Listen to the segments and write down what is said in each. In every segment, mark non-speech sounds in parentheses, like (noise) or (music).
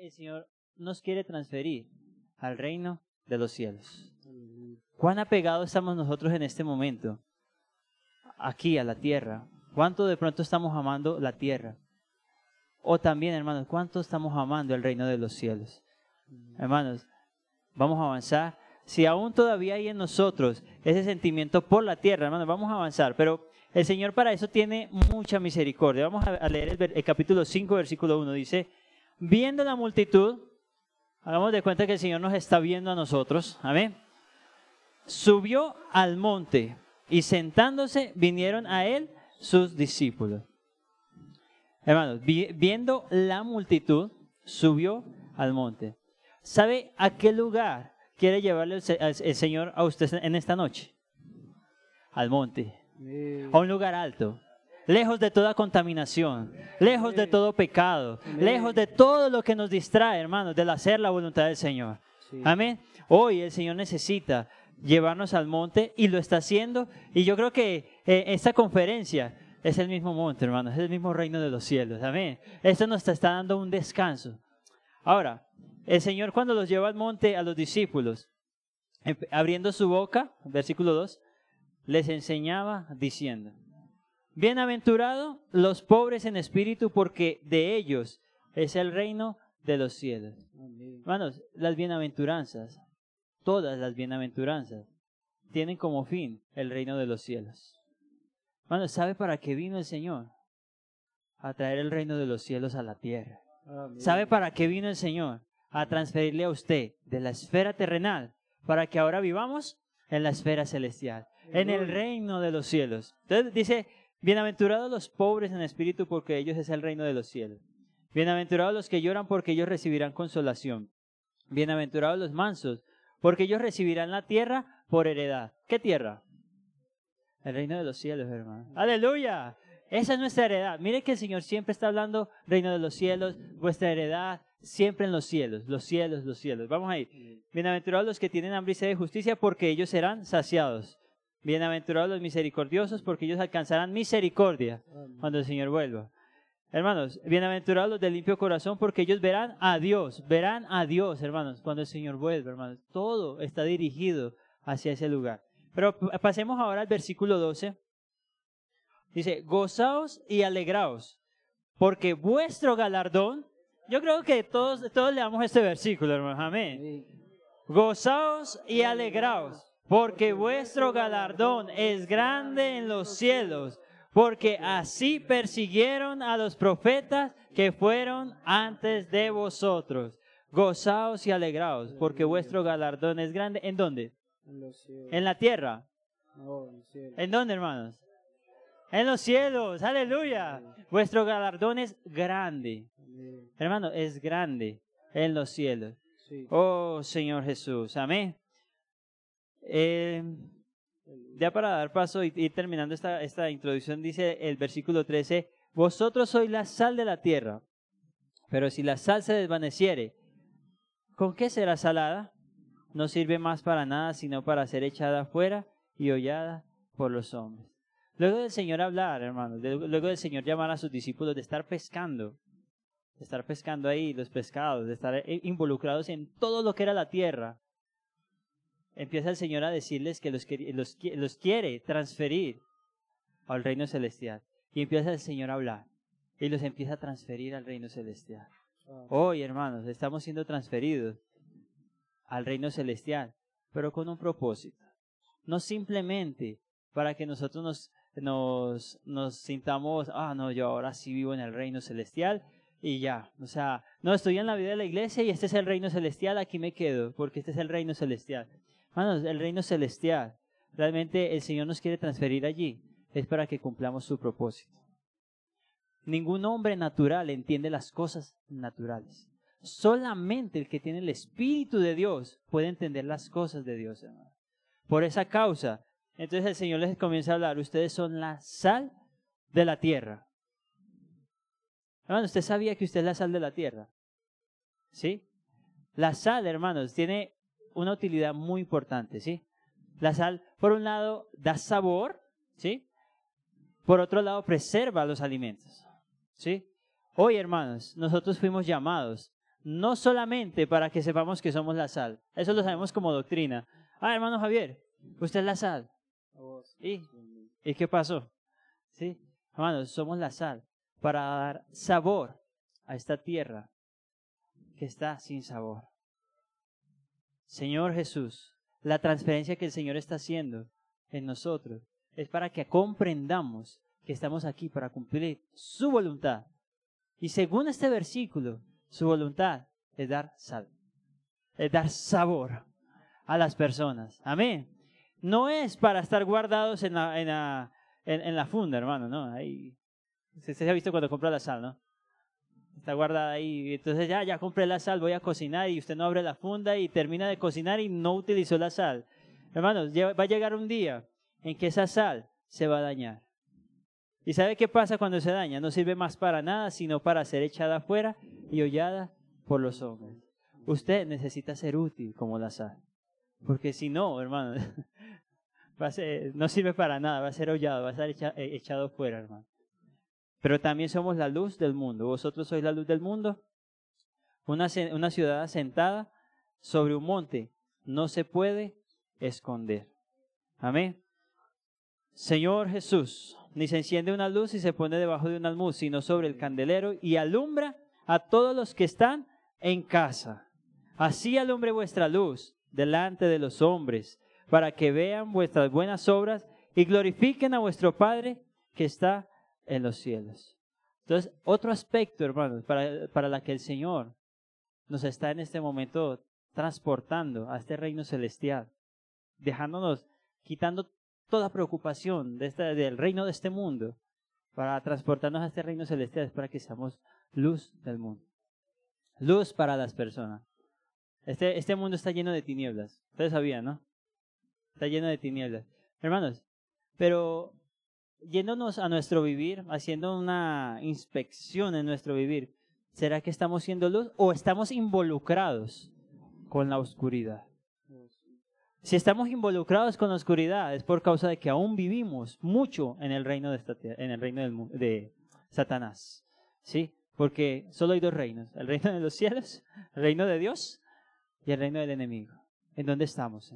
que el Señor nos quiere transferir al reino de los cielos. ¿Cuán apegados estamos nosotros en este momento? Aquí, a la tierra. ¿Cuánto de pronto estamos amando la tierra? O también, hermanos, ¿cuánto estamos amando el reino de los cielos? Hermanos, vamos a avanzar. Si aún todavía hay en nosotros ese sentimiento por la tierra, hermanos, vamos a avanzar. Pero el Señor para eso tiene mucha misericordia. Vamos a leer el, el capítulo 5, versículo 1. Dice, viendo la multitud, hagamos de cuenta que el Señor nos está viendo a nosotros. Amén. Subió al monte y sentándose vinieron a él sus discípulos. Hermanos, viendo la multitud, subió al monte. ¿Sabe a qué lugar quiere llevarle el, Señor a usted en esta noche? Al monte. A un lugar alto. Lejos de toda contaminación, lejos de todo pecado, lejos de todo lo que nos distrae, hermanos, del hacer la voluntad del Señor. Amén. Hoy el Señor necesita llevarnos al monte y lo está haciendo. Y yo creo que eh, esta conferencia es el mismo monte, hermanos, es el mismo reino de los cielos. Amén. Esto nos está dando un descanso. Ahora, el Señor cuando los lleva al monte a los discípulos, abriendo su boca, versículo 2, les enseñaba diciendo, Bienaventurado los pobres en espíritu, porque de ellos es el reino de los cielos. Hermanos, las bienaventuranzas, todas las bienaventuranzas, tienen como fin el reino de los cielos. Bueno, ¿sabe para qué vino el Señor? A traer el reino de los cielos a la tierra. ¿Sabe para qué vino el Señor? A transferirle a usted de la esfera terrenal para que ahora vivamos en la esfera celestial, en el reino de los cielos. Entonces dice, bienaventurados los pobres en espíritu porque ellos es el reino de los cielos. Bienaventurados los que lloran porque ellos recibirán consolación. Bienaventurados los mansos porque ellos recibirán la tierra por heredad. ¿Qué tierra? El reino de los cielos, hermano. Aleluya. Esa es nuestra heredad. Mire que el Señor siempre está hablando reino de los cielos, vuestra heredad, siempre en los cielos, los cielos, los cielos. Vamos a ir. Bienaventurados los que tienen hambre y sed de justicia, porque ellos serán saciados. Bienaventurados los misericordiosos, porque ellos alcanzarán misericordia cuando el Señor vuelva. Hermanos, bienaventurados los de limpio corazón, porque ellos verán a Dios, verán a Dios, hermanos, cuando el Señor vuelva, hermanos. Todo está dirigido hacia ese lugar. Pero pasemos ahora al versículo 12. Dice, gozaos y alegraos, porque vuestro galardón, yo creo que todos, todos leamos este versículo, hermanos, amén. Gozaos y alegraos, porque vuestro galardón es grande en los cielos, porque así persiguieron a los profetas que fueron antes de vosotros. Gozaos y alegraos, porque vuestro galardón es grande. ¿En dónde? En, la tierra. en, dónde, hermanos? En los cielos. Aleluya. Vuestro galardón es grande. Hermano, es grande en los cielos. Oh Señor Jesús. Amén. Eh, ya para dar paso y ir terminando esta, esta introducción, dice el versículo 13, vosotros sois la sal de la tierra, pero si la sal se desvaneciere, ¿con qué será salada? no sirve más para nada sino para ser echada afuera y hollada por los hombres. Luego del Señor hablar, hermanos, luego del Señor llamar a sus discípulos de estar pescando, de estar pescando ahí los pescados, de estar eh, involucrados en todo lo que era la tierra, empieza el Señor a decirles que los, los, los quiere transferir al reino celestial. Y empieza el Señor a hablar y los empieza a transferir al reino celestial. Hoy, hermanos, estamos siendo transferidos al reino celestial, pero con un propósito. No simplemente para que nosotros nos, nos, nos sintamos, ah, no, yo ahora sí vivo en el reino celestial y ya. O sea, no, estoy en la vida de la iglesia y este es el reino celestial, aquí me quedo, porque este es el reino celestial. Hermanos, el reino celestial, realmente el Señor nos quiere transferir allí, es para que cumplamos su propósito. Ningún hombre natural entiende las cosas naturales. Solamente el que tiene el Espíritu de Dios puede entender las cosas de Dios, hermano. Por esa causa, entonces el Señor les comienza a hablar, ustedes son la sal de la tierra. Hermano, ¿usted sabía que usted es la sal de la tierra? ¿Sí? La sal, hermanos, tiene una utilidad muy importante, ¿sí? La sal, por un lado, da sabor, ¿sí? Por otro lado, preserva los alimentos, ¿sí? Hoy, hermanos, nosotros fuimos llamados no solamente para que sepamos que somos la sal, eso lo sabemos como doctrina. Ah, hermano Javier, usted es la sal. ¿Y, ¿Y qué pasó? ¿Sí? Hermanos, somos la sal para dar sabor a esta tierra que está sin sabor. Señor Jesús, la transferencia que el Señor está haciendo en nosotros es para que comprendamos que estamos aquí para cumplir su voluntad. Y según este versículo, su voluntad es dar sal, es dar sabor a las personas. Amén. No es para estar guardados en la, en la, en, la funda, hermano, ¿no? Ahí, se, se ha visto cuando compra la sal, ¿no? Está guardada ahí. Entonces ya, ya compré la sal, voy a cocinar y usted no abre la funda y termina de cocinar y no utilizó la sal. Hermanos, va a llegar un día en que esa sal se va a dañar. ¿Y sabe qué pasa cuando se daña? No sirve más para nada, sino para ser echada afuera y hollada por los hombres. Usted necesita ser útil como la sal. Porque si no, hermano, (laughs) no sirve para nada, va a ser hollado, va a ser eh, echado afuera, hermano. Pero también somos la luz del mundo. Vosotros sois la luz del mundo. Una, ciudad asentada sobre un monte no se puede esconder. Amén. Señor Jesús, ni se enciende una luz y se pone debajo de un almud, sino sobre el candelero y alumbra a todos los que están en casa. Así alumbre vuestra luz delante de los hombres, para que vean vuestras buenas obras y glorifiquen a vuestro Padre que está en los cielos. Entonces, otro aspecto, hermanos, para, para la que el Señor nos está en este momento transportando a este reino celestial, dejándonos, quitando toda preocupación de este, del reino de este mundo para transportarnos a este reino celestial, para que seamos luz del mundo. Luz para las personas. Este, este mundo está lleno de tinieblas. Ustedes sabían, ¿no? Está lleno de tinieblas. Hermanos, pero yéndonos a nuestro vivir, haciendo una inspección en nuestro vivir, ¿será que estamos siendo luz o estamos involucrados con la oscuridad? Si estamos involucrados con la oscuridad es por causa de que aún vivimos mucho en el reino de, Satanás. ¿Sí? Porque solo hay dos reinos, el reino de los cielos, el reino de Dios y el reino del enemigo. ¿En dónde estamos,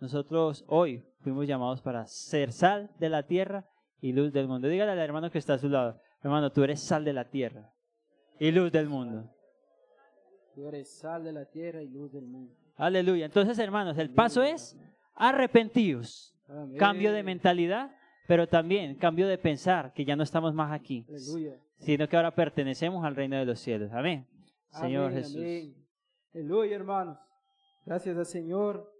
Nosotros hoy fuimos llamados para ser sal de la tierra y luz del mundo. Dígale al hermano que está a su lado, hermano, tú eres sal de la tierra y luz del mundo. Tú eres sal de la tierra y luz del mundo. Aleluya. Entonces, hermanos, el paso es arrepentidos. Cambio de mentalidad, pero también cambio de pensar, que ya no estamos más aquí, sino que ahora pertenecemos al reino de los cielos. Amén. Señor Jesús. Aleluya, hermanos. Gracias al Señor.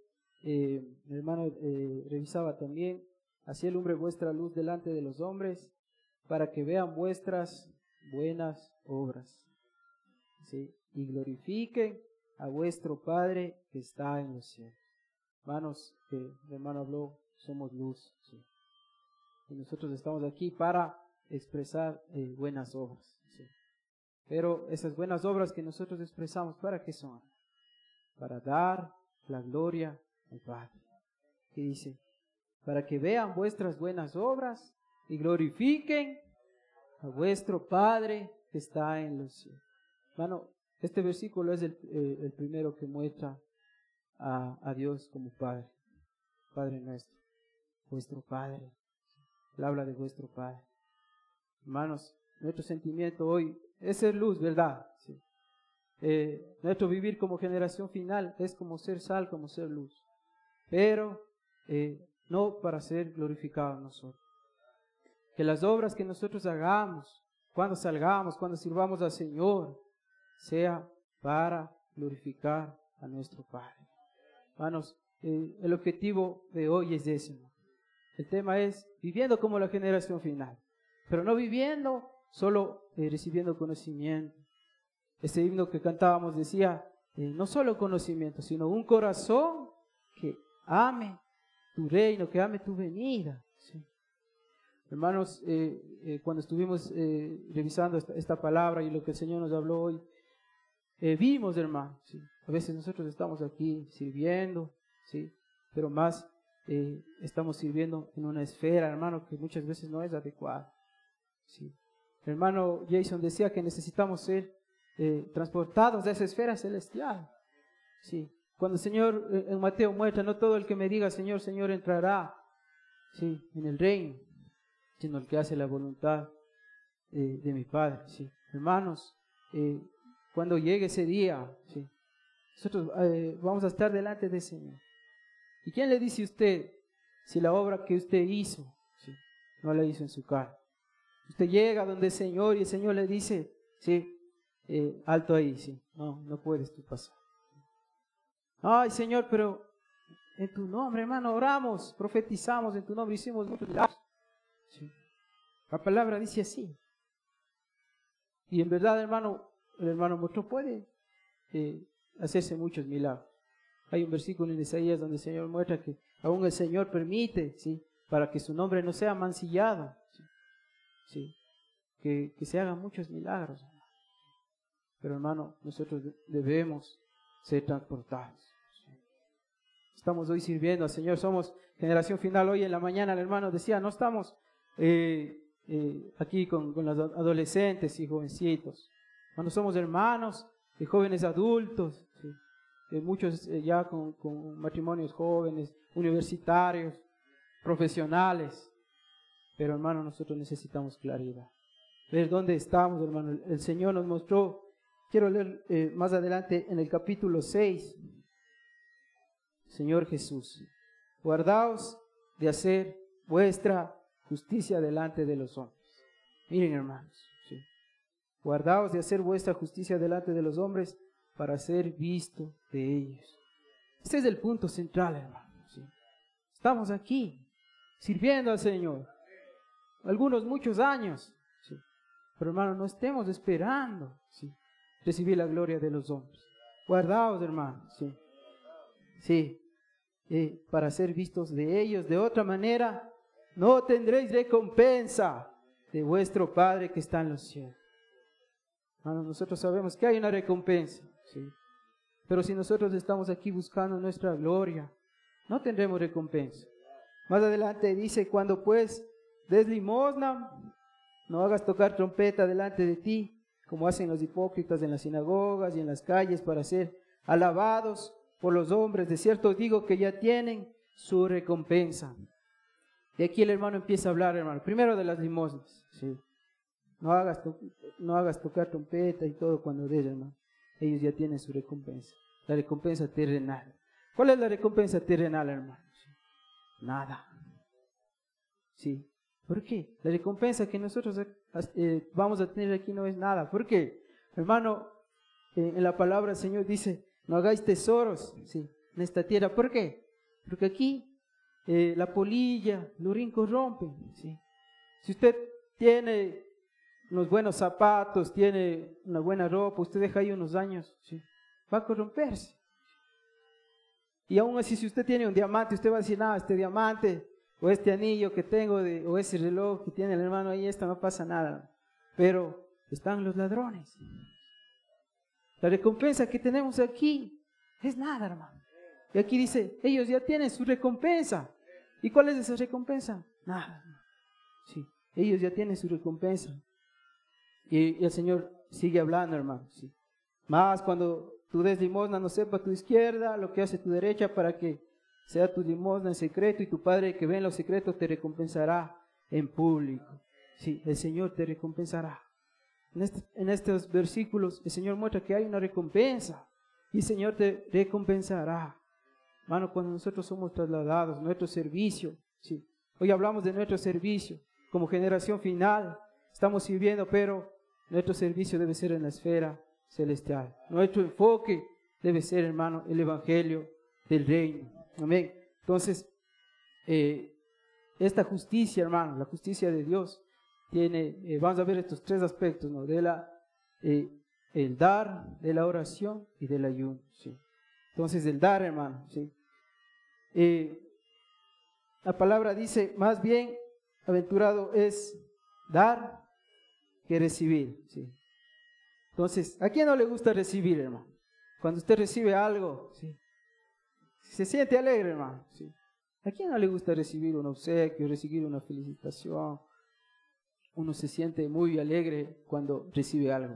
Eh, mi hermano eh, revisaba también. Así alumbre vuestra luz delante de los hombres, para que vean vuestras buenas obras. ¿sí? Y glorifiquen a vuestro Padre que está en los cielos. Hermanos, que mi hermano habló, somos luz. Y nosotros estamos aquí para expresar eh, buenas obras. Pero esas buenas obras que nosotros expresamos, ¿para qué son? Para dar la gloria al Padre. Que dice, para que vean vuestras buenas obras y glorifiquen a vuestro Padre que está en los cielos. Hermano, este versículo es el, eh, primero que muestra a, Dios como Padre, Padre nuestro, vuestro Padre. habla de vuestro Padre. Hermanos, nuestro sentimiento hoy es ser luz, ¿verdad? Eh, nuestro vivir como generación final es como ser sal, como ser luz. Pero eh, no para ser glorificados nosotros. Que las obras que nosotros hagamos, cuando salgamos, cuando sirvamos al Señor, sea para glorificar a nuestro Padre. Hermanos, eh, el objetivo de hoy es ese. El tema es viviendo como la generación final, pero no viviendo solo eh, recibiendo conocimiento. Este himno que cantábamos decía, eh, no solo conocimiento, sino un corazón que ame tu reino, que ame tu venida. Hermanos, cuando estuvimos revisando esta, esta, palabra y lo que el Señor nos habló hoy, eh, vimos, hermano. ¿sí? A veces nosotros estamos aquí sirviendo, ¿sí? pero más eh, estamos sirviendo en una esfera, hermano, que muchas veces no es adecuada. ¿sí? hermano Jason decía que necesitamos ser eh, transportados a esa esfera celestial. Sí. Cuando el Señor eh, en Mateo muestra, no todo el que me diga Señor, Señor entrará sí, en el reino, sino el que hace la voluntad eh, de mi Padre. Sí. Hermanos, cuando llegue ese día, sí, nosotros vamos a estar delante del Señor. ¿Y quién le dice a usted si la obra que usted hizo sí, no la hizo en su cara? Usted llega donde el Señor y el Señor le dice, sí, eh, alto ahí, sí, no, no puedes tú pasar. Ay, Señor, pero en tu nombre, hermano, oramos, profetizamos en tu nombre, hicimos muchos milagros. La palabra dice así. Y en verdad, hermano, el hermano mucho puede eh, hacerse muchos milagros. Hay un versículo en Isaías donde el Señor muestra que aún el Señor permite, ¿sí? Para que su nombre no sea mancillado, ¿sí? Que, que se hagan muchos milagros. Pero hermano, nosotros debemos ser transportados. Estamos hoy sirviendo al Señor, somos generación final. Hoy en la mañana el hermano decía, no estamos eh, eh, aquí con, con, los adolescentes y jovencitos. Cuando somos hermanos de jóvenes adultos, muchos eh, ya con, matrimonios jóvenes, universitarios, profesionales. Pero hermano, nosotros necesitamos claridad. Ver dónde estamos, hermano. El Señor nos mostró Quiero leer eh, más adelante en el capítulo 6. Señor Jesús, guardaos de hacer vuestra justicia delante de los hombres. Miren hermanos, guardaos de hacer vuestra justicia delante de los hombres para ser visto de ellos. Este es el punto central, hermanos. Estamos aquí sirviendo al Señor. Algunos muchos años. Pero hermano, no estemos esperando. ¿sí? recibir la gloria de los hombres. Guardaos, hermanos, sí. Sí, para ser vistos de ellos. De otra manera, no tendréis recompensa de vuestro Padre que está en los cielos. Hermanos, nosotros sabemos que hay una recompensa, sí. Pero si nosotros estamos aquí buscando nuestra gloria, no tendremos recompensa. Más adelante dice, cuando pues des limosna, no hagas tocar trompeta delante de ti, como hacen los hipócritas en las sinagogas y en las calles para ser alabados por los hombres. De cierto digo que ya tienen su recompensa. Y aquí el hermano empieza a hablar, hermano, primero de las limosnas. Sí. No hagas, no hagas tocar trompeta y todo cuando des, hermano. Ellos ya tienen su recompensa. La recompensa terrenal. ¿Cuál es la recompensa terrenal, hermano? Nada. Sí. ¿Por qué? La recompensa que nosotros eh, vamos a tener aquí no es nada. ¿Por qué? Hermano, eh, en la palabra el Señor dice, no hagáis tesoros ¿sí? en esta tierra. ¿Por qué? Porque aquí eh, la polilla, los rincos rompen. ¿sí? Si usted tiene unos buenos zapatos, tiene una buena ropa, usted deja ahí unos años, ¿sí? va a corromperse. Y aún así, si usted tiene un diamante, usted va a decir, nada, este diamante o este anillo que tengo, o ese reloj que tiene el hermano ahí, esto no pasa nada. Pero están los ladrones. La recompensa que tenemos aquí es nada, hermano. Y aquí dice, ellos ya tienen su recompensa. ¿Y cuál es esa recompensa? Nada. Sí, ellos ya tienen su recompensa. Y, el Señor sigue hablando, hermano. Sí. Más cuando tú des limosna, no sepa tu izquierda lo que hace tu derecha para que sea tu limosna en secreto y tu Padre que ve en los secretos te recompensará en público. Sí, el Señor te recompensará. Este, en, estos versículos el Señor muestra que hay una recompensa y el Señor te recompensará. Hermano, cuando nosotros somos trasladados, nuestro servicio, sí. Hoy hablamos de nuestro servicio como generación final. Estamos sirviendo, pero nuestro servicio debe ser en la esfera celestial. Nuestro enfoque debe ser, hermano, el Evangelio del Reino. Amén. Entonces, eh, esta justicia, hermano, la justicia de Dios, tiene, eh, vamos a ver estos tres aspectos, ¿no? De la, eh, el dar, de la oración y del ayuno. Entonces, el dar, hermano, ¿sí? la palabra dice, más bien, aventurado es dar que recibir. Entonces, ¿a quién no le gusta recibir, hermano? Cuando usted recibe algo. Se siente alegre, hermano. ¿sí? ¿A quién no le gusta recibir un obsequio, recibir una felicitación? Uno se siente muy alegre cuando recibe algo.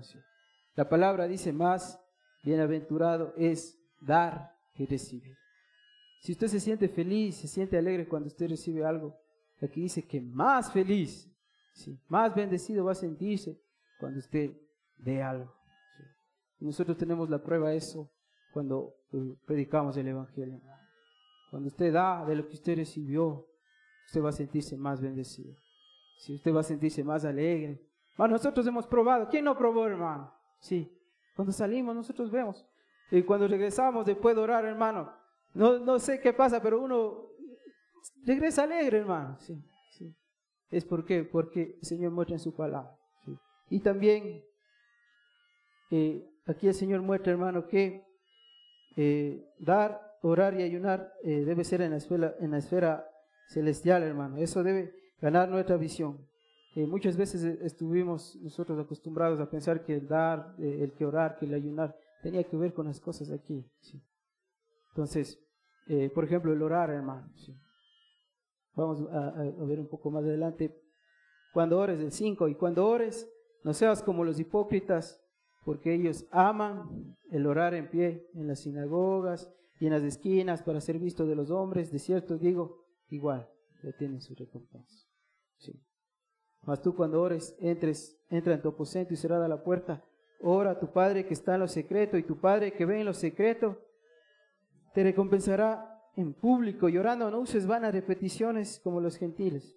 La palabra dice más, bienaventurado es dar que recibir. Si usted se siente feliz, se siente alegre cuando usted recibe algo, aquí dice que más feliz, más bendecido va a sentirse cuando usted dé algo. nosotros tenemos la prueba de eso cuando eh, predicamos el Evangelio. Cuando usted da de lo que usted recibió, usted va a sentirse más bendecido. Si usted va a sentirse más alegre. nosotros hemos probado. ¿Quién no probó, hermano? Sí. Cuando salimos, nosotros vemos. Y cuando regresamos después de orar, hermano, no, no sé qué pasa, pero uno regresa alegre, hermano. Sí, sí. ¿Es por? Porque el Señor muestra en su palabra. Y también eh, aquí el Señor muestra, hermano, que eh, dar orar y ayunar eh, debe ser en la, esfera, en la esfera celestial, hermano. Eso debe ganar nuestra visión. Eh, muchas veces eh, estuvimos nosotros acostumbrados a pensar que el dar, el que orar, que el ayunar, tenía que ver con las cosas aquí. Entonces, por ejemplo, el orar, hermano. Vamos a, a, ver un poco más adelante. Cuando ores, el 5, y cuando ores, no seas como los hipócritas, porque ellos aman el orar en pie en las sinagogas y en las esquinas para ser visto de los hombres, de cierto digo, igual, ya tienen su recompensa. Sí. Mas tú cuando ores, entres, entra en tu aposento y cerrada la puerta, ora a tu Padre que está en lo secreto, y tu Padre que ve en lo secreto, te recompensará en público, llorando, no uses vanas repeticiones como los gentiles,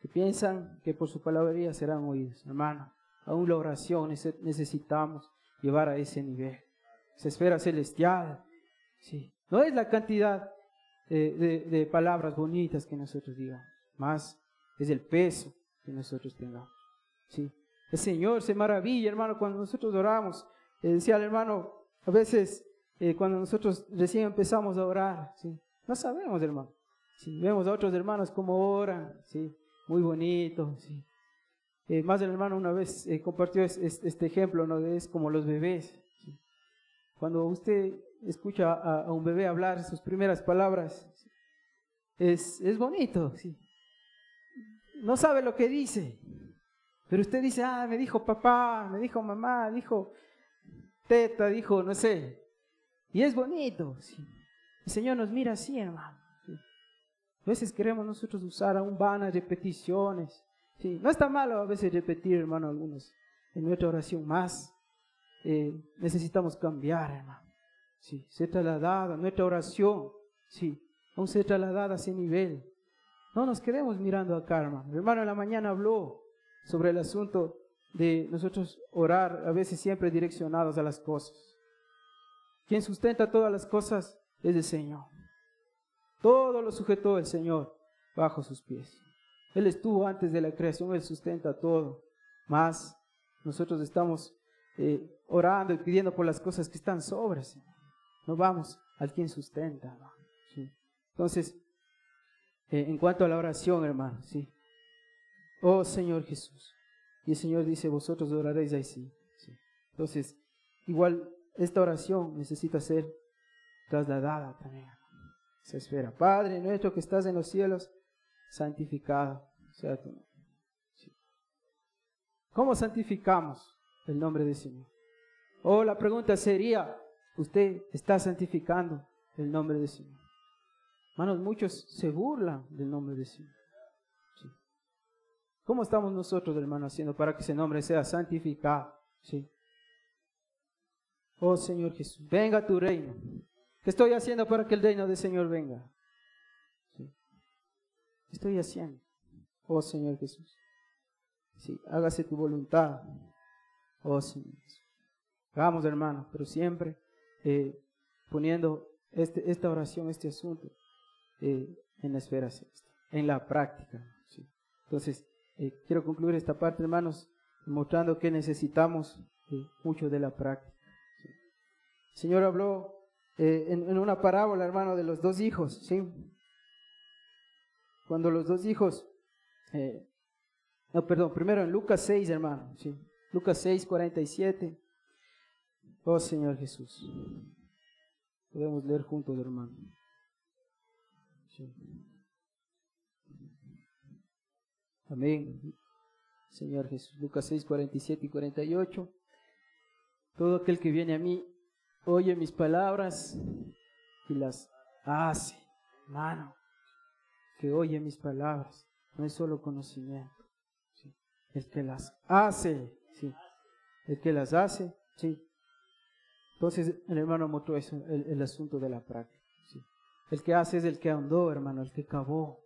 que piensan que por su palabrería serán oídos. Hermano, aún la oración necesitamos llevar a ese nivel. Se espera celestial, Sí. No es la cantidad de, palabras bonitas que nosotros digamos, más es el peso que nosotros tengamos. Sí. El Señor se maravilla, hermano, cuando nosotros oramos. Eh, decía hermano, a veces eh, cuando nosotros recién empezamos a orar, ¿sí? no sabemos, hermano. Sí. Vemos a otros hermanos como oran, ¿sí? muy bonito. ¿sí? Eh, más el hermano una vez compartió este ejemplo, ¿no? es como los bebés. Cuando usted escucha a, un bebé hablar sus primeras palabras, es, es bonito, sí. No sabe lo que dice, pero usted dice, ah, me dijo papá, me dijo mamá, dijo teta, dijo, no sé. Y es bonito, sí. El Señor nos mira así, hermano. A veces queremos nosotros usar aún vanas repeticiones. Sí. No está malo a veces repetir, hermano, algunos en nuestra oración más. Eh, necesitamos cambiar, hermano. Sí, ser trasladada, nuestra oración, sí, aún ser trasladada a ese nivel. No nos quedemos mirando acá, hermano. El hermano en la mañana habló sobre el asunto de nosotros orar, a veces siempre direccionados a las cosas. Quien sustenta todas las cosas es el Señor. Todo lo sujetó el Señor bajo sus pies. Él estuvo antes de la creación, Él sustenta todo. Más nosotros estamos eh, orando y pidiendo por las cosas que están sobre, no vamos al quien sustenta. Entonces, eh, en cuanto a la oración, hermano, sí. Oh Señor Jesús. Y el Señor dice, vosotros oraréis así. Sí. Entonces, igual esta oración necesita ser trasladada también. Se espera. Padre nuestro que estás en los cielos, santificado sea tu nombre. ¿Cómo santificamos el nombre del Señor? Oh, la pregunta sería, usted está santificando el nombre del Señor. Hermanos, muchos se burlan del nombre del Señor. ¿Cómo estamos nosotros, hermano, haciendo para que ese nombre sea santificado? ¿Sí? Oh Señor Jesús, venga tu reino. ¿Qué estoy haciendo para que el reino del Señor venga? ¿Sí? ¿Qué estoy haciendo? Oh Señor Jesús. Sí, hágase tu voluntad. Oh Señor Hagamos, hermano, pero siempre eh, poniendo este, esta oración, este asunto eh, en la esfera en la práctica. Entonces, eh, quiero concluir esta parte, hermanos, mostrando que necesitamos mucho de la práctica. El Señor habló en, una parábola, hermano, de los dos hijos, ¿sí? Cuando los dos hijos, no, perdón, primero en Lucas 6, hermano, ¿sí? Lucas 6, 47. Oh Señor Jesús. Podemos leer juntos, hermano. Amén. Señor Jesús. Lucas 6, 47 y 48. Todo aquel que viene a mí oye mis palabras y las hace. Hermano, que oye mis palabras, no es solo conocimiento. El que las hace, sí. El que las hace, sí. Entonces, el hermano mostró eso, el, asunto de la práctica. El que hace es el que ahondó, hermano, el que cavó,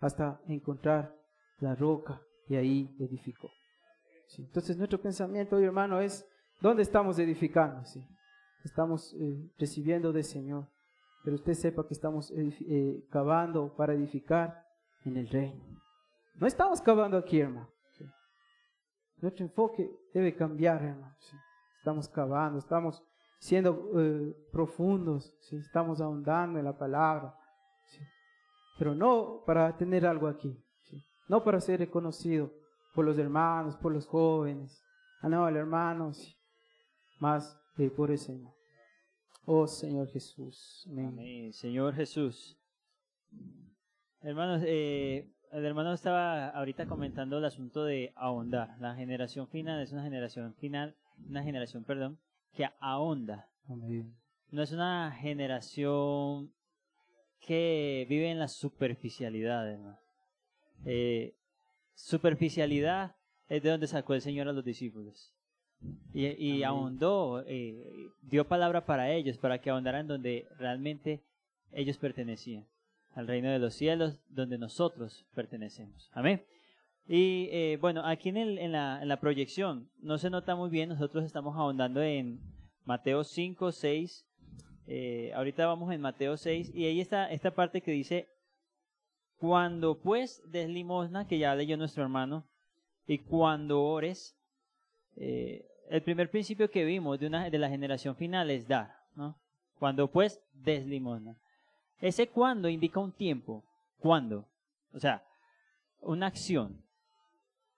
hasta encontrar la roca y ahí edificó. Entonces, nuestro pensamiento hermano, es ¿dónde estamos edificando? ¿sí? Estamos eh, recibiendo del Señor, pero usted sepa que estamos eh, cavando para edificar en el reino. No estamos cavando aquí, hermano. Nuestro enfoque debe cambiar, hermano estamos cavando, estamos siendo eh, profundos, ¿sí? estamos ahondando en la palabra, pero no para tener algo aquí, no para ser reconocido por los hermanos, por los jóvenes, ah, no, el hermano, más por el Señor. Oh Señor Jesús. Amén. Señor Jesús. Hermanos, eh, el hermano estaba ahorita comentando el asunto de ahondar. La generación final es una generación final una generación, perdón, que ahonda. No es una generación que vive en la superficialidad, eh, superficialidad es de donde sacó el Señor a los discípulos. Y, ahondó, eh, dio palabra para ellos, para que ahondaran donde realmente ellos pertenecían, al reino de los cielos, donde nosotros pertenecemos. Amén. Y eh, bueno, aquí en, el, la, proyección no se nota muy bien, nosotros estamos ahondando en Mateo 5, 6. Eh, ahorita vamos en Mateo 6 y ahí está esta parte que dice, cuando pues des limosna, que ya leyó nuestro hermano, y cuando ores, eh, el primer principio que vimos de, una, de la generación final es dar, ¿no? Cuando pues des limosna. Ese cuando indica un tiempo, cuando, o sea, una acción.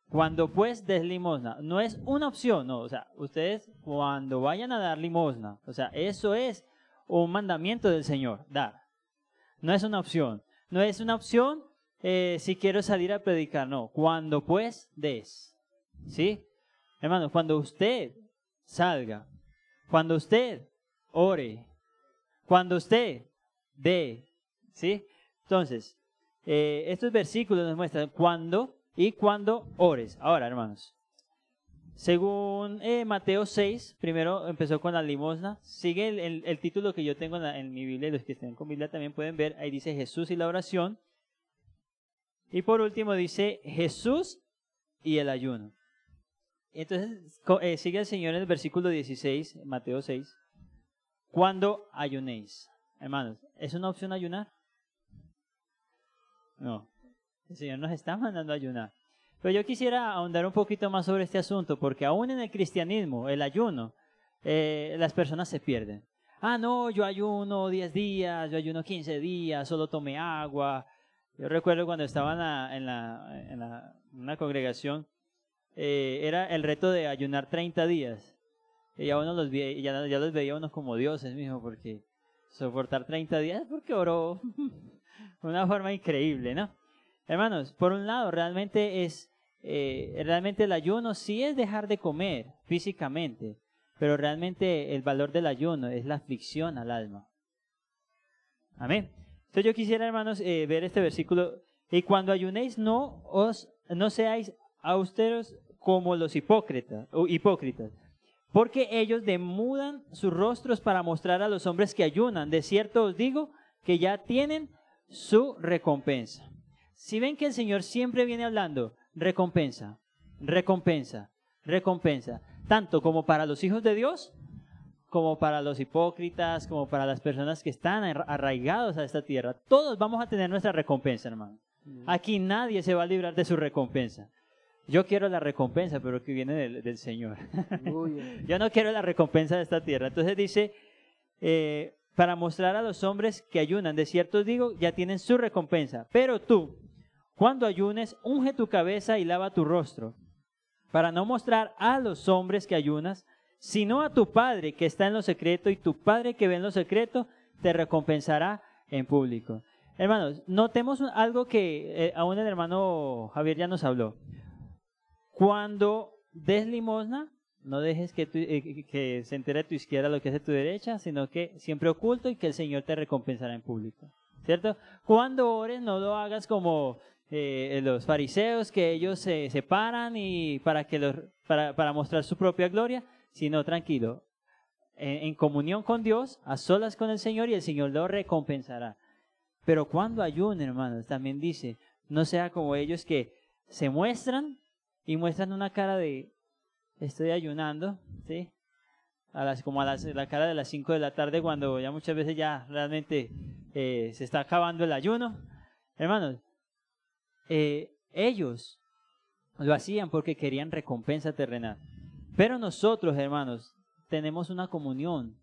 Cuando pues des limosna, no es una opción, no, o sea, ustedes cuando vayan a dar limosna, o sea, eso es un mandamiento del Señor, dar. No es una opción, no es una opción eh, si quiero salir a predicar, no, cuando pues des, ¿sí? Hermano, cuando usted salga, cuando usted ore, cuando usted dé, ¿sí? Entonces, eh, estos versículos nos muestran cuando y cuando ores. Ahora, hermanos, según eh, Mateo 6, primero empezó con la limosna, sigue el, título que yo tengo en, mi Biblia, los que estén con Biblia también pueden ver, ahí dice Jesús y la oración. Y por último dice Jesús y el ayuno. Entonces eh, sigue el Señor en el versículo 16, Mateo 6, cuando ayunéis. Hermanos, ¿es una opción ayunar? No, el Señor nos está mandando a ayunar. Pero yo quisiera ahondar un poquito más sobre este asunto, porque aún en el cristianismo, el ayuno, eh, las personas se pierden. Ah, no, yo ayuno 10 días, yo ayuno 15 días, solo tomé agua. Yo recuerdo cuando estaba en, la, en, la, una congregación, eh, era el reto de ayunar 30 días. Y ya, uno los ya, ya los veía como dioses, mijo, porque soportar 30 días, porque oró (laughs) una forma increíble, ¿no? Hermanos, por un lado, realmente es, eh, realmente el ayuno sí es dejar de comer físicamente, pero realmente el valor del ayuno es la aflicción al alma. Amén. Entonces yo quisiera, hermanos, eh, ver este versículo. Y cuando ayunéis, no os, no seáis austeros como los hipócritas, o hipócritas, porque ellos demudan sus rostros para mostrar a los hombres que ayunan. De cierto os digo que ya tienen su recompensa. Si ven que el Señor siempre viene hablando, recompensa, recompensa, recompensa, tanto como para los hijos de Dios, como para los hipócritas, como para las personas que están arraigados a esta tierra. Todos vamos a tener nuestra recompensa, hermano. Aquí nadie se va a librar de su recompensa. Yo quiero la recompensa, pero que viene del, Señor. (laughs) Yo no quiero la recompensa de esta tierra. Entonces dice, eh, para mostrar a los hombres que ayunan, de cierto digo, ya tienen su recompensa. Pero tú, cuando ayunes, unge tu cabeza y lava tu rostro, para no mostrar a los hombres que ayunas, sino a tu Padre que está en lo secreto, y tu Padre que ve en lo secreto te recompensará en público. Hermanos, notemos algo que eh, aún el hermano Javier ya nos habló. Cuando des limosna, no dejes que, tu- eh, que se entere tu izquierda lo que hace tu derecha, sino que siempre oculto y que el Señor te recompensará en público. ¿Cierto? Cuando ores, no lo hagas como eh, los fariseos, que ellos se separan y para, que los, para, para mostrar su propia gloria, sino tranquilo, en, comunión con Dios, a solas con el Señor y el Señor lo recompensará. Pero cuando ayunen, hermanos, también dice, no sea como ellos que se muestran y muestran una cara de estoy ayunando, ¿sí? A las, como a las, la cara de las 5 de la tarde cuando ya muchas veces ya realmente eh, se está acabando el ayuno. Hermanos, eh, ellos lo hacían porque querían recompensa terrenal. Pero nosotros, hermanos, tenemos una comunión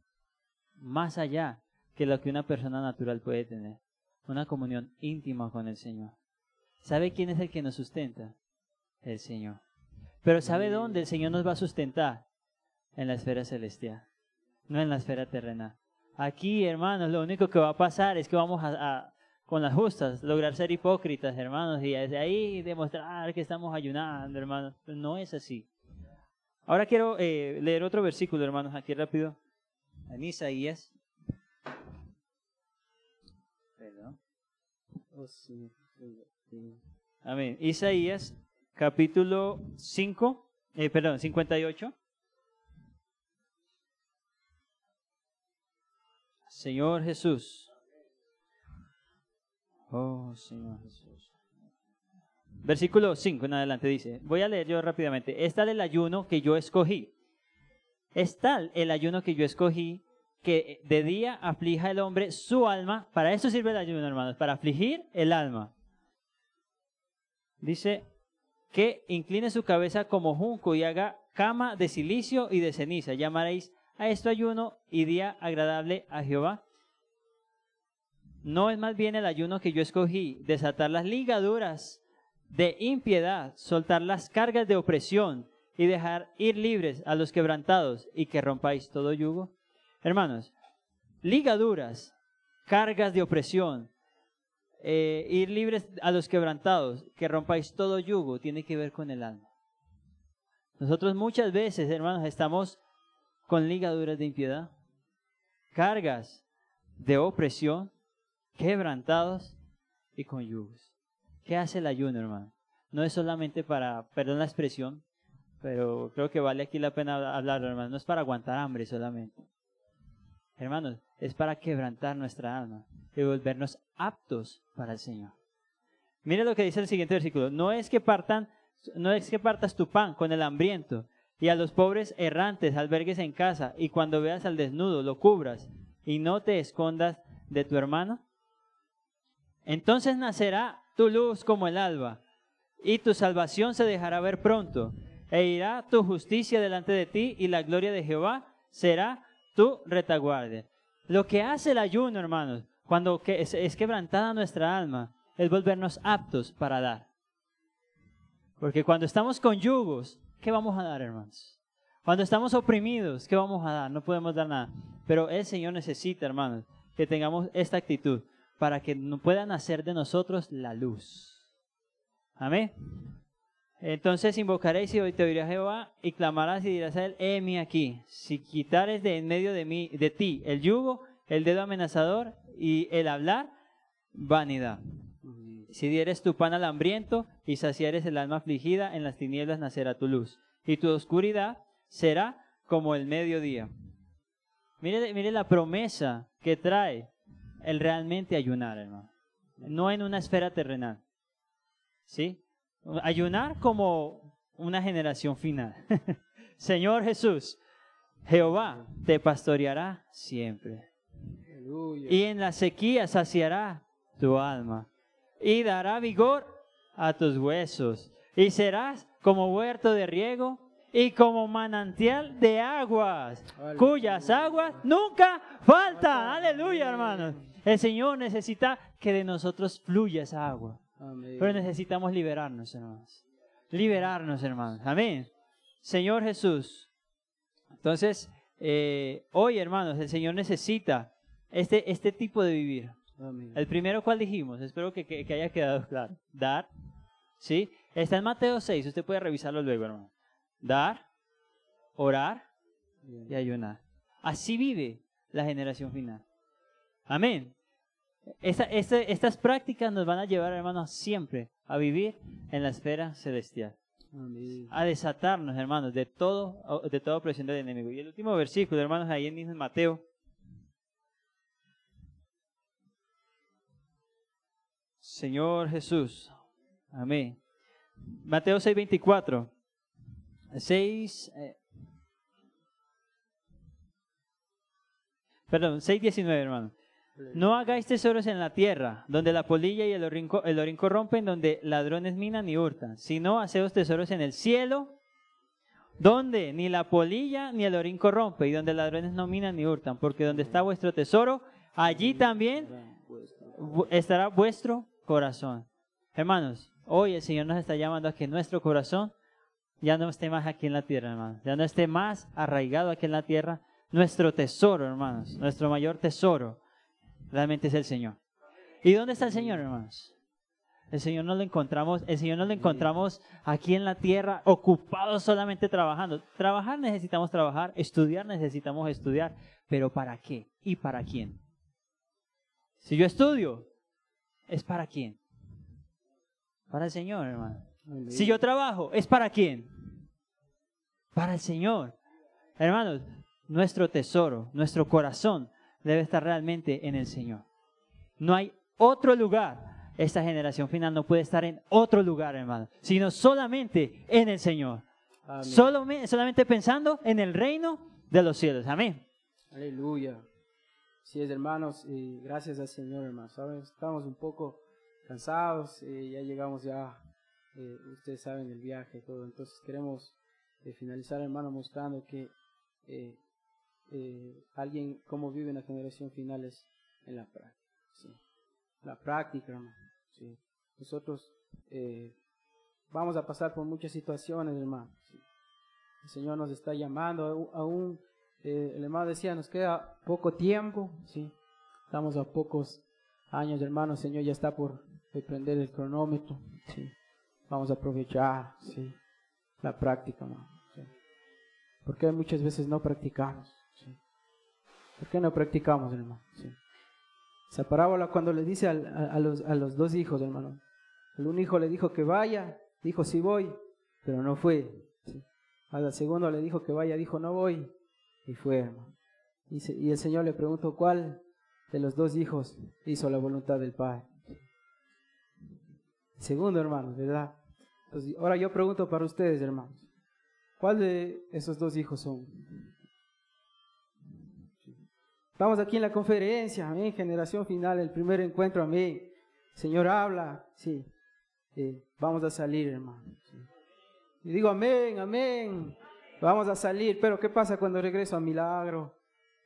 más allá que lo que una persona natural puede tener. Una comunión íntima con el Señor. ¿Sabe quién es el que nos sustenta? El Señor. Pero ¿sabe dónde el Señor nos va a sustentar? En la esfera celestial, no en la esfera terrenal. Aquí, hermanos, lo único que va a pasar es que vamos a, a- con las justas, lograr ser hipócritas, hermanos, y desde ahí demostrar que estamos ayunando, hermanos. No es así. Ahora quiero eh, leer otro versículo, hermanos, aquí rápido. En Isaías. Perdón. Oh. Amén. Isaías, capítulo 5, eh, perdón, 58. Señor Jesús. Oh, Señor Jesús. Versículo 5 en adelante dice, voy a leer yo rápidamente, es tal el ayuno que yo escogí. Es tal el ayuno que yo escogí que de día aflija el hombre su alma. Para eso sirve el ayuno, hermanos, para afligir el alma. Dice que incline su cabeza como junco y haga cama de silicio y de ceniza. Llamaréis a esto ayuno y día agradable a Jehová. No es más bien el ayuno que yo escogí, desatar las ligaduras de impiedad, soltar las cargas de opresión y dejar ir libres a los quebrantados y que rompáis todo yugo. Hermanos, ligaduras, cargas de opresión, eh, ir libres a los quebrantados, que rompáis todo yugo, tiene que ver con el alma. Nosotros muchas veces, hermanos, estamos con ligaduras de impiedad, cargas de opresión, quebrantados y con yugos. ¿Qué hace el ayuno, hermano? No es solamente para, perdón la expresión, pero creo que vale aquí la pena hablarlo, hermano. No es para aguantar hambre solamente. Hermanos, es para quebrantar nuestra alma y volvernos aptos para el Señor. Mire lo que dice el siguiente versículo. No es que partan, no es que partas tu pan con el hambriento y a los pobres errantes albergues en casa y cuando veas al desnudo lo cubras y no te escondas de tu hermano. Entonces nacerá tu luz como el alba y tu salvación se dejará ver pronto e irá tu justicia delante de ti y la gloria de Jehová será tu retaguardia. Lo que hace el ayuno, hermanos, cuando es quebrantada nuestra alma, es volvernos aptos para dar. Porque cuando estamos con yugos, ¿qué vamos a dar, hermanos? Cuando estamos oprimidos, ¿qué vamos a dar? No podemos dar nada. Pero el Señor necesita, hermanos, que tengamos esta actitud para que no pueda nacer de nosotros la luz. Amén. Entonces invocaréis y hoy te oirá Jehová y clamarás y dirás a él, heme aquí. Si quitares de en medio de mí, de ti, el yugo, el dedo amenazador y el hablar, vanidad. Si dieres tu pan al hambriento y saciares el alma afligida, en las tinieblas nacerá tu luz. Y tu oscuridad será como el mediodía. Mire, mire la promesa que trae el realmente ayunar, hermano. No en una esfera terrenal. ¿Sí? Ayunar como una generación final. (laughs) Señor Jesús, Jehová te pastoreará siempre. Aleluya. Y en la sequía saciará tu alma. Y dará vigor a tus huesos. Y serás como huerto de riego y como manantial de aguas, Aleluya. cuyas aguas nunca faltan. Aleluya, hermanos. El Señor necesita que de nosotros fluya esa agua. Amén. Pero necesitamos liberarnos, hermanos. Liberarnos, hermanos. Amén. Señor Jesús. Entonces, eh, hoy, hermanos, el Señor necesita este, este tipo de vivir. Amén. El primero, ¿cuál dijimos? Espero que, que- que haya quedado claro. Dar. ¿Sí? Está en Mateo 6. Usted puede revisarlo luego, hermano. Dar. orar y ayunar. Así vive la generación final. Amén. Esta- estas prácticas nos van a llevar, hermanos, siempre a vivir en la esfera celestial. Amén. A desatarnos, hermanos, de todo, de toda opresión del enemigo. Y el último versículo, hermanos, ahí mismo en Mateo. Señor Jesús. Amén. Mateo 6:24. 6. eh, perdón, 6:19, hermano. No hagáis tesoros en la tierra, donde la polilla y el orín, el orín corrompen, donde ladrones minan y hurtan, sino haceos tesoros en el cielo, donde ni la polilla ni el orín corrompe, y donde ladrones no minan ni hurtan, porque donde está vuestro tesoro, allí también estará vuestro corazón. Hermanos, hoy el Señor nos está llamando a que nuestro corazón ya no esté más aquí en la tierra, hermanos, ya no esté más arraigado aquí en la tierra. Nuestro tesoro, hermanos, nuestro mayor tesoro realmente es el Señor. ¿Y dónde está el Señor, hermanos? El Señor no lo encontramos, el Señor no lo encontramos aquí en la tierra ocupado solamente trabajando. Trabajar necesitamos trabajar, estudiar necesitamos estudiar, pero ¿para qué? ¿Y para quién? Si yo estudio, ¿es para quién? Para el Señor, hermano. Si yo trabajo, ¿es para quién? Para el Señor. Hermanos, nuestro tesoro, nuestro corazón debe estar realmente en el Señor. No hay otro lugar. Esta generación final no puede estar en otro lugar, hermano, sino solamente en el Señor. Solo, solamente pensando en el reino de los cielos. Amén. Aleluya. Sí es, hermanos, y gracias al Señor, hermanos. ¿Saben? Estamos un poco cansados, eh, ya llegamos ya, eh, ustedes saben, el viaje y todo. Entonces queremos eh, finalizar, hermano, mostrando que eh, alguien, cómo vive en la generación final es en la práctica. La práctica, hermano. Nosotros eh, vamos a pasar por muchas situaciones, hermano. El Señor nos está llamando aún- eh, el hermano decía, nos queda poco tiempo, sí. Estamos a pocos años, hermano. El Señor ya está por prender el cronómetro. Vamos a aprovechar, sí, la práctica, hermano. Sí. Porque muchas veces no practicamos. ¿Por qué no practicamos, hermano? Sí. Esa parábola cuando le dice a, los, a los dos hijos, hermano. El un hijo le dijo que vaya, dijo sí voy, pero no fue. sí. Al segundo le dijo que vaya, dijo no voy, y fue, hermano. Y, el Señor le preguntó cuál de los dos hijos hizo la voluntad del Padre. Segundo, hermanos, ¿verdad? Entonces, ahora yo pregunto para ustedes, hermanos. ¿Cuál de esos dos hijos son? Estamos aquí en la conferencia, amén, generación final, el primer encuentro, amén. Señor habla, sí. Eh, vamos a salir, hermano. Y digo amén, amén. Vamos a salir, pero ¿qué pasa cuando regreso a Milagro,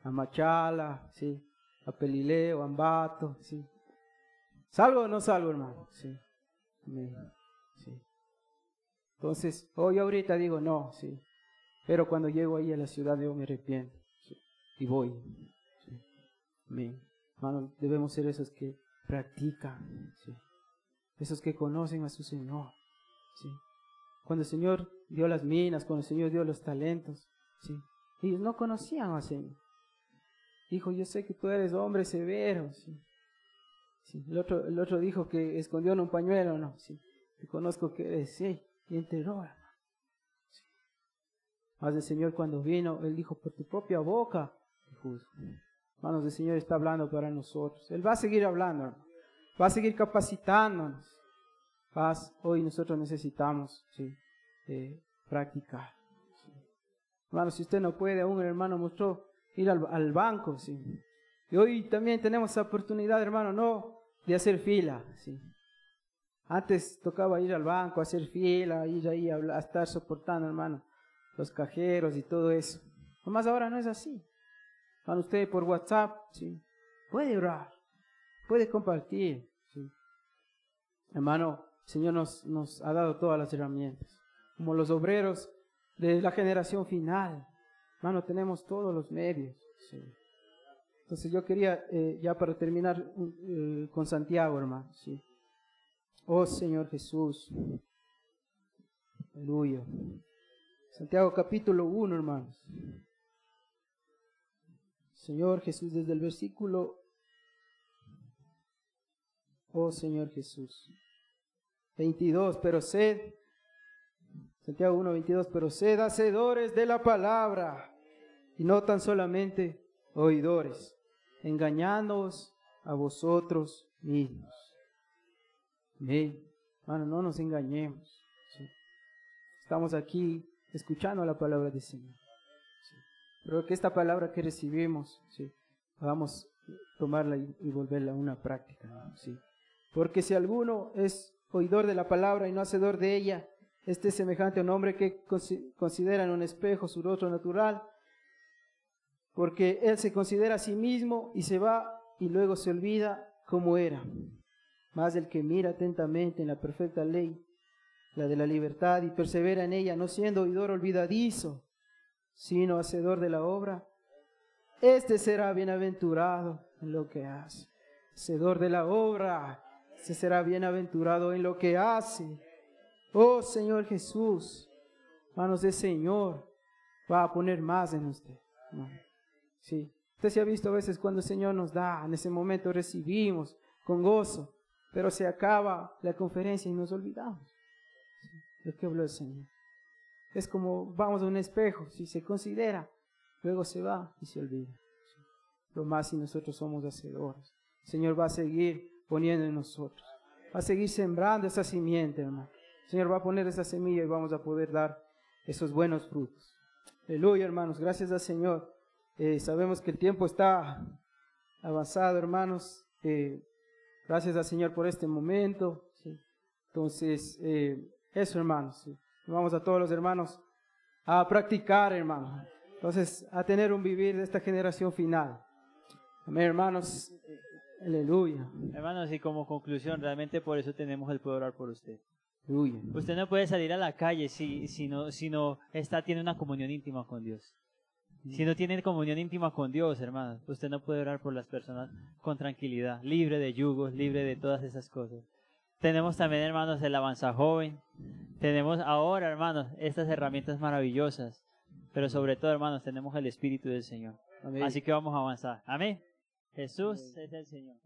a Machala, sí, a Pelileo, a Ambato, sí? ¿Salgo o no salgo, hermano? Sí. Amén. Sí. Entonces, hoy ahorita digo no, sí. Pero cuando llego ahí a la ciudad, yo me arrepiento. sí, Y voy. Amén. Debemos ser esos que practican. Esos que conocen a su Señor. Cuando el Señor dio las minas, cuando el Señor dio los talentos. Ellos no conocían al Señor. Dijo, yo sé que tú eres hombre severo, El, otro, el otro dijo que escondió en un pañuelo, no, sí. Te conozco que eres, sí. Y enterró, hermano. Más el Señor cuando vino, Él dijo, por tu propia boca, te juzgo. Hermanos, el Señor está hablando para nosotros. Él va a seguir hablando. Va a seguir capacitándonos. Paz, hoy nosotros necesitamos, sí, eh, practicar. sí. Hermano, si usted no puede, aún el hermano mostró ir al, banco, sí. Y hoy también tenemos esa oportunidad, hermano, no de hacer fila, sí. Antes tocaba ir al banco, hacer fila, ir ahí a, a estar soportando, hermano, los cajeros y todo eso. Nomás ahora no es así. Hermano, usted por WhatsApp, sí, puede orar, puede compartir. Hermano, el Señor nos, ha dado todas las herramientas. Como los obreros de la generación final. Hermano, tenemos todos los medios. sí. Entonces yo quería, eh, ya para terminar eh, con Santiago, hermano. Oh Señor Jesús. Aleluya. Santiago capítulo 1, hermanos. Señor Jesús, desde el versículo, oh Señor Jesús, 22, pero sed, Santiago 1, 22, pero sed hacedores de la palabra y no tan solamente oidores, engañándoos a vosotros mismos. Amén. Hermano, no nos engañemos. Estamos aquí escuchando la palabra del Señor. Pero que esta palabra que recibimos, ¿sí? vamos a tomarla y, volverla a una práctica. ¿sí? Porque si alguno es oidor de la palabra y no hacedor de ella, este es semejante a un hombre que considera en un espejo su rostro natural, porque él se considera a sí mismo y se va y luego se olvida cómo era. Más el que mira atentamente en la perfecta ley, la de la libertad, y persevera en ella, no siendo oidor olvidadizo, sino hacedor de la obra, este será bienaventurado en lo que hace. Hacedor de la obra, se será bienaventurado en lo que hace. Oh Señor Jesús, manos del Señor, va a poner más en usted. Sí. Usted se ha visto a veces cuando el Señor nos da, en ese momento recibimos con gozo, pero se acaba la conferencia y nos olvidamos de qué habló el Señor. Es como vamos a un espejo, si se considera, luego se va y se olvida. Lo más si nosotros somos hacedores. El Señor va a seguir poniendo en nosotros. Va a seguir sembrando esa simiente, hermano. El Señor va a poner esa semilla y vamos a poder dar esos buenos frutos. Aleluya, hermanos. Gracias al Señor. Eh, sabemos que el tiempo está avanzado, hermanos. Eh, gracias al Señor por este momento. Entonces, eh, eso, hermanos. Vamos a todos los hermanos a practicar, hermano. Entonces, a tener un vivir de esta generación final. Amén, hermanos. Aleluya. Hermanos, y como conclusión, realmente por eso tenemos el poder orar por usted. Aleluya. Usted no puede salir a la calle si, si, no, si no está, tiene una comunión íntima con Dios. Si no tiene comunión íntima con Dios, hermanos, usted no puede orar por las personas con tranquilidad, libre de yugos, libre de todas esas cosas. Tenemos también, hermanos, el avanza joven. Tenemos ahora, hermanos, estas herramientas maravillosas. Pero sobre todo, hermanos, tenemos el Espíritu del Señor. Así que vamos a avanzar. Amén. Jesús es el Señor.